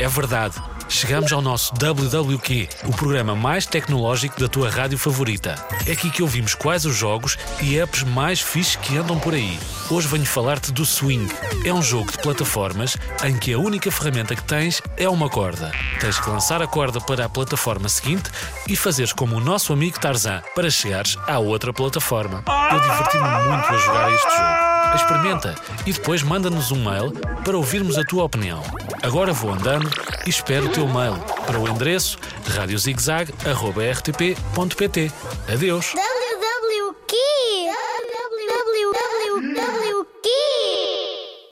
É verdade. Chegamos ao nosso WWQ, o programa mais tecnológico da tua rádio favorita. É aqui que ouvimos quais os jogos e apps mais fixes que andam por aí. Hoje venho falar-te do Swing. É um jogo de plataformas em que a única ferramenta que tens é uma corda. Tens que lançar a corda para a plataforma seguinte e fazeres como o nosso amigo Tarzan para chegares à outra plataforma. Eu diverti-me muito a jogar este jogo. Experimenta e depois manda-nos um mail para ouvirmos a tua opinião. Agora vou andando e espero o teu mail para o endereço radiozigzag.rtp.pt. Adeus!